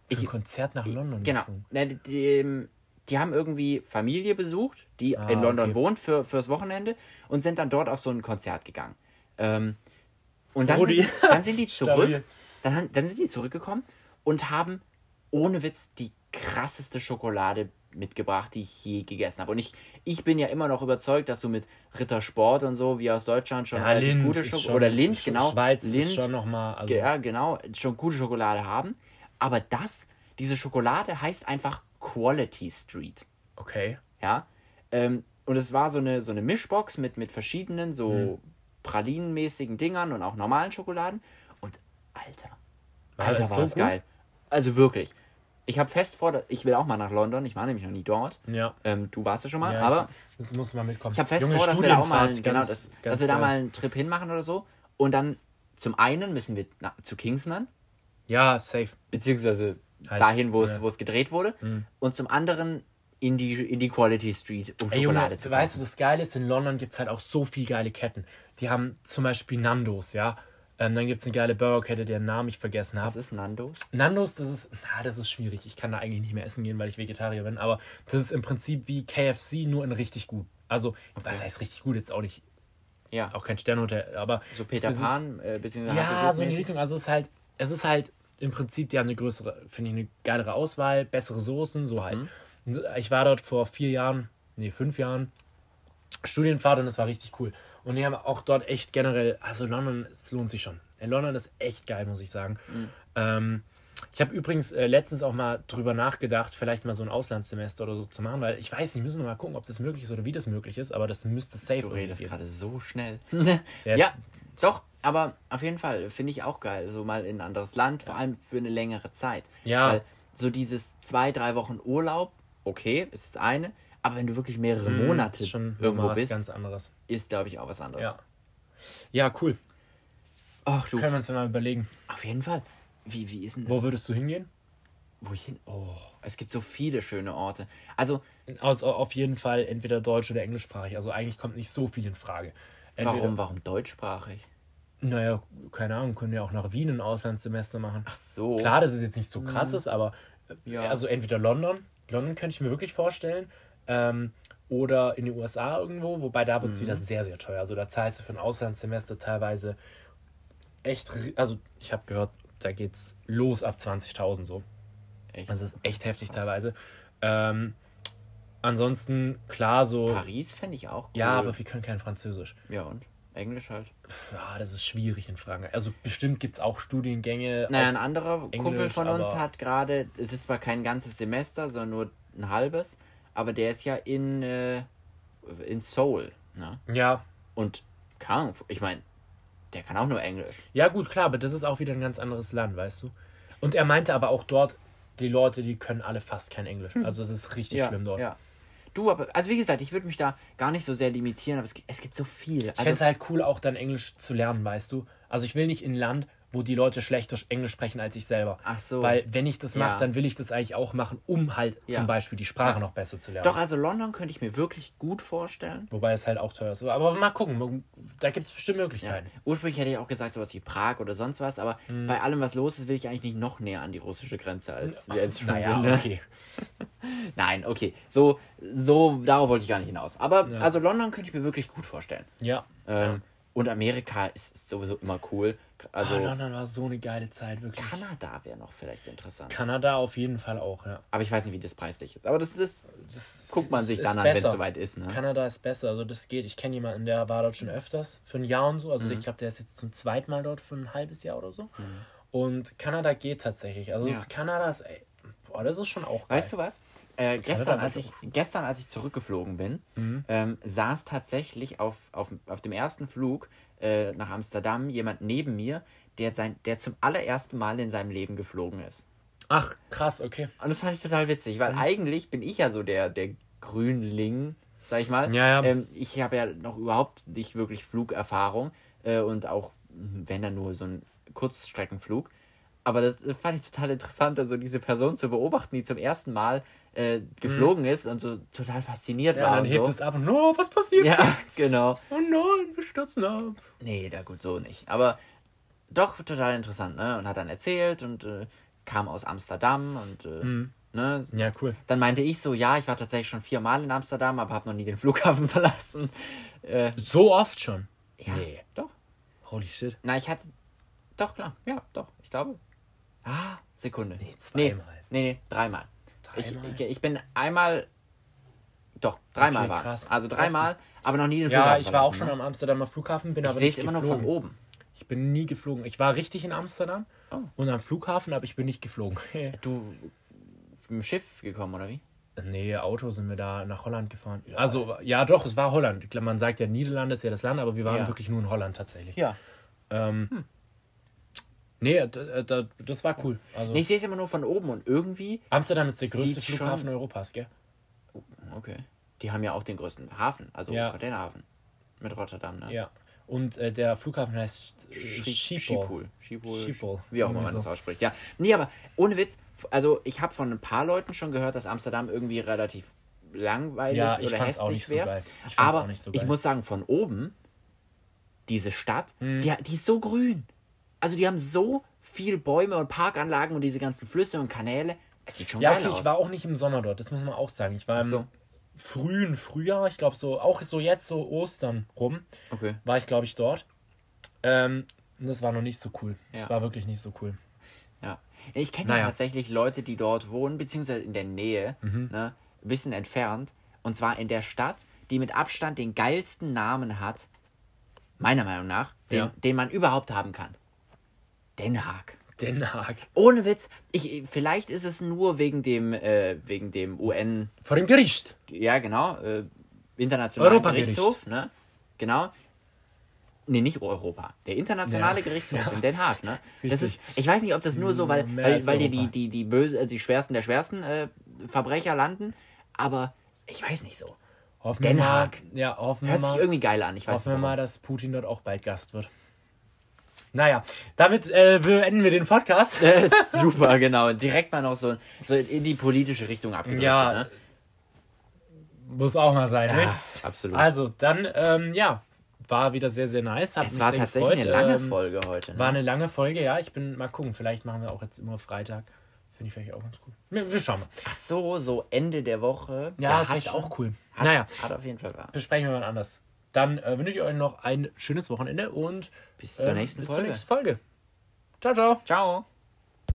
Für ein Ich- Konzert nach London Genau. geflogen. Ne, die, die, die haben irgendwie Familie besucht, die Ah, in London okay. wohnt für, fürs Wochenende und sind dann dort auf so ein Konzert gegangen. Ähm, und dann sind, dann sind die zurück, dann, dann sind die zurückgekommen und haben ohne Witz die krasseste Schokolade mitgebracht, die ich je gegessen habe. Und ich, ich bin ja immer noch überzeugt, dass du mit Rittersport und so, wie aus Deutschland, schon Ja, relativ Lind gute Schokolade. Oder Lind, genau. Schweiz Lind, schon nochmal, also ja, genau, schon gute Schokolade haben. Aber das, diese Schokolade heißt einfach Quality Street. okay. Ja. Ähm, und es war so eine, so eine Mischbox mit, mit verschiedenen, so Hm. pralinenmäßigen Dingern und auch normalen Schokoladen. Und Alter, War Alter, das war so das gut? geil. Also wirklich. Ich habe fest vor, ich will auch mal nach London. Ich war nämlich noch nie dort. Ja. Ähm, du warst ja schon mal. ja aber ich, das muss mal mitkommen. ich habe fest Junge, vor, dass wir da auch mal, genau, ganz- dass, ganz dass wir da mal einen Trip hinmachen oder so. Und dann zum einen müssen wir na, zu Kingsman. Ja, safe. Beziehungsweise Halt, dahin, wo es, ja. gedreht wurde. Mhm. Und zum anderen in die, in die Quality Street, um Ey, Junge, Schokolade zu weißt du, kaufen. das Geile ist, in London gibt es halt auch so viel geile Ketten. Die haben zum Beispiel Nandos, ja. Ähm, dann gibt es eine geile Burgerkette, deren Namen ich vergessen habe. Was ist Nando's? Nandos, das ist, na, das ist schwierig. Ich kann da eigentlich nicht mehr essen gehen, weil ich Vegetarier bin. Aber das ist im Prinzip wie KFC, nur in richtig gut. Also, was heißt richtig gut? Jetzt auch nicht, Ja, auch kein Sternhotel, aber so Peter das ist- Pan, äh, beziehungsweise ja, so in die. Richtung. Also es ist halt, es ist halt im Prinzip, die haben eine größere, finde ich, eine geilere Auswahl, bessere Soßen, so halt. Mhm. Ich war dort vor vier Jahren, nee, fünf Jahren, Studienfahrt und es war richtig cool. Und die haben auch dort echt generell, also London, es lohnt sich schon. In London ist echt geil, muss ich sagen. Mhm. Ähm, ich habe übrigens äh, letztens auch mal drüber nachgedacht, vielleicht mal so ein Auslandssemester oder so zu machen, weil ich weiß nicht, müssen wir mal gucken, ob das möglich ist oder wie das möglich ist, aber das müsste safe Du redest gerade so schnell. Der- ja, doch, aber auf jeden Fall finde ich auch geil, so mal in ein anderes Land, vor allem für eine längere Zeit. Ja. Weil so dieses zwei, drei Wochen Urlaub, okay, ist das eine, aber wenn du wirklich mehrere Hm, Monate ist schon irgendwo bist, ganz anderes. ist, glaube ich, auch was anderes. Ja. Ja, cool. Ach du, Können wir uns mal überlegen. auf jeden Fall. Wie, wie ist denn das? Wo würdest du hingehen? Wo ich hin? Oh, es gibt so viele schöne Orte. Also, Also auf jeden Fall entweder deutsch oder englischsprachig. Also eigentlich kommt nicht so viel in Frage. Entweder, warum, warum deutschsprachig? Naja, keine Ahnung, können wir auch nach Wien ein Auslandssemester machen. Ach so. Klar, das ist jetzt nicht so krass ist, aber äh, Ja. also entweder London, London könnte ich mir wirklich vorstellen, ähm, oder in die USA irgendwo, wobei da wird es Mhm. wieder sehr, sehr teuer. Also da zahlst du für ein Auslandssemester teilweise echt, also ich habe gehört, da geht's los ab 20.000 so. Echt? Das ist echt heftig teilweise. Ähm, ansonsten, klar, so. Paris fände ich auch cool. Ja, aber wir können kein Französisch. Ja, und? Englisch halt. Ja, das ist schwierig in Frankreich. Also bestimmt gibt es auch Studiengänge. Naja, ein anderer Kumpel Englisch, von uns hat gerade, es ist zwar kein ganzes Semester, sondern nur ein halbes, aber der ist ja in, äh, in Seoul. Ne? ja. Und Ahnung, ich meine, der kann auch nur Englisch. ja, gut, klar, aber das ist auch wieder ein ganz anderes Land, weißt du. Und er meinte aber auch dort, die Leute, die können alle fast kein Englisch. Also es ist richtig schlimm dort. Ja. Du, aber, also wie gesagt, ich würde mich da gar nicht so sehr limitieren, aber es, gibt- es gibt so viel. Ich Also, fände es halt cool, auch dann Englisch zu lernen, weißt du. Also ich will nicht in ein Land, wo die Leute schlechter Englisch sprechen als ich selber. ach so. Weil wenn ich das mache, Ja. dann will ich das eigentlich auch machen, um halt Ja. zum Beispiel die Sprache Ja. noch besser zu lernen. Doch, also London könnte ich mir wirklich gut vorstellen. Wobei es halt auch teuer ist. Aber mal gucken, da gibt es bestimmt. Möglichkeiten. Ursprünglich hätte ich auch gesagt, sowas wie Prag oder sonst was, aber Mhm. bei allem, was los ist, will ich eigentlich nicht noch näher an die russische Grenze als, als schon Naja, ne? okay. Nein, okay. So, so, darauf wollte ich gar nicht hinaus. Aber, also London könnte ich mir wirklich gut vorstellen. Ja. Ähm, Und Amerika ist, ist sowieso immer cool. Also, ah, London war so eine geile Zeit, wirklich. Kanada wäre noch vielleicht interessant. Kanada auf jeden Fall auch, ja. Aber ich weiß nicht, wie das preislich ist. Aber das ist, Das guckt man sich dann an, wenn es soweit ist. Ne? Kanada ist besser, also das geht. Ich kenne jemanden, der war dort schon öfters, für ein Jahr und so. Also Mhm. ich glaube, der ist jetzt zum zweiten Mal dort für ein halbes Jahr oder so. Und Kanada geht tatsächlich. Also Ja. das Kanada ist, ey, boah, das ist schon auch geil. Weißt du was? Äh, gestern, als ich, gestern, als ich zurückgeflogen bin, Mhm. ähm, saß tatsächlich auf, auf, auf dem ersten Flug äh, nach Amsterdam jemand neben mir, der, sein, der zum allerersten Mal in seinem Leben geflogen ist. Ach, krass, okay. Und das fand ich total witzig, weil Mhm. eigentlich bin ich ja so der, der Grünling, sag ich mal. Ja, ja. Ähm, ich habe ja noch überhaupt nicht wirklich Flugerfahrung äh, und auch, wenn dann nur so ein Kurzstreckenflug. Aber das, das fand ich total interessant, also diese Person zu beobachten, die zum ersten Mal äh, geflogen ist und so total fasziniert Mhm. Ja, war. dann und hebt so. es ab und oh, was passiert? hier? Ja, genau. Oh nein, wir stürzen ab. Nee, da gut, so nicht. Aber doch total interessant, ne? Und hat dann erzählt und äh, kam aus Amsterdam und äh, Mhm. ne? Ja, cool. Dann meinte ich so, ja, ich war tatsächlich schon viermal in Amsterdam, aber habe noch nie den Flughafen verlassen. Äh, So oft schon. ja, Nee. doch. Holy shit. Na, ich hatte. Doch, klar, ja, doch, ich glaube. Ah, Sekunde. Nee, Nee, zweimal. nee, nee dreimal. Ich, ich, ich bin einmal. Doch, dreimal Okay, war es. Also dreimal, aber noch nie den Ja, Flughafen ich war auch schon ne? am Amsterdamer Flughafen, bin Ich aber sehe es nicht immer noch geflogen. von oben. Ich bin nie geflogen. Ich war richtig in Amsterdam Oh. und am Flughafen, aber ich bin nicht geflogen. Du mit dem Schiff gekommen, oder wie? nee, Auto sind wir da nach Holland gefahren. Also, ja, doch, es war Holland. Man sagt ja, Niederlande ist ja das Land, aber wir waren Ja. wirklich nur in Holland tatsächlich. Ja. Ähm, Nee, d- d- das war cool. Also, Nee, ich sehe es immer nur von oben und irgendwie. Amsterdam ist der größte Flughafen schon- Europas, gell? Okay. Die haben ja auch den größten Hafen, also Ja. Containerhafen. Mit Rotterdam, ne? Ja. Und äh, der Flughafen heißt äh, Schiphol. Schiphol. Wie auch immer man das so. ausspricht. Ja. Nee, aber ohne Witz, also ich habe von ein paar Leuten schon gehört, dass Amsterdam irgendwie relativ langweilig Ja, ich oder hässlich so wäre. fand's aber auch nicht so ich muss sagen, von oben, diese Stadt, Mhm. die, die ist so grün. Also die haben so viel Bäume und Parkanlagen und diese ganzen Flüsse und Kanäle. Es sieht schon Ja, geil okay, aus. ich war auch nicht im Sommer dort, das muss man auch sagen. Ich war im so. frühen Frühjahr, ich glaube so, auch so jetzt so Ostern rum, Okay. war ich glaube ich dort. Ähm, und das war noch nicht so cool. Das Ja. war wirklich nicht so cool. Ja. Ich kenne Naja. ja tatsächlich Leute, die dort wohnen, beziehungsweise in der Nähe, Mhm. ne, ein bisschen entfernt. Und zwar in der Stadt, die mit Abstand den geilsten Namen hat, meiner Meinung nach, den, Ja. den man überhaupt haben kann. Den Haag. Den Haag. Ohne Witz, ich, vielleicht ist es nur wegen dem, äh, wegen dem UN, Vor dem Gericht. ja genau, äh, internationalen. Gerichtshof, ne? Genau. Nee, nicht Europa. Der internationale Ja. Gerichtshof Ja. in Den Haag, ne? Das ist, ich weiß nicht, ob das nur so, weil, Mehr weil, weil dir die, die, die, böse, äh, die schwersten der schwersten äh, Verbrecher landen, aber ich weiß nicht so. Hoffen Den wir mal, Haag. Ja, hoffen Hört sich irgendwie geil an, ich weiß hoffen wir mal, dass Putin dort auch bald Gast wird. Naja, damit äh, beenden wir den Podcast. Super, genau. Direkt mal noch so, so in die politische Richtung abgedriftet, Ja, ne? Muss auch mal sein. ne? Ja, absolut. Also, dann, ähm, ja, war wieder sehr, sehr nice. Hat es war tatsächlich gefreut. eine lange Ähm, Folge heute. Ne? War eine lange Folge, ja. Ich bin mal gucken. Vielleicht machen wir auch jetzt immer Freitag. Finde ich vielleicht auch ganz cool. Wir, wir schauen mal. Ach so, so Ende der Woche. Ja, das hat ist auch cool. Hat, naja, Hat auf jeden Fall was. besprechen wir mal anders. Dann äh, wünsche ich euch noch ein schönes Wochenende und Bis zur ähm, nächsten bis Folge. zur nächsten Folge. Ciao, ciao. Ciao.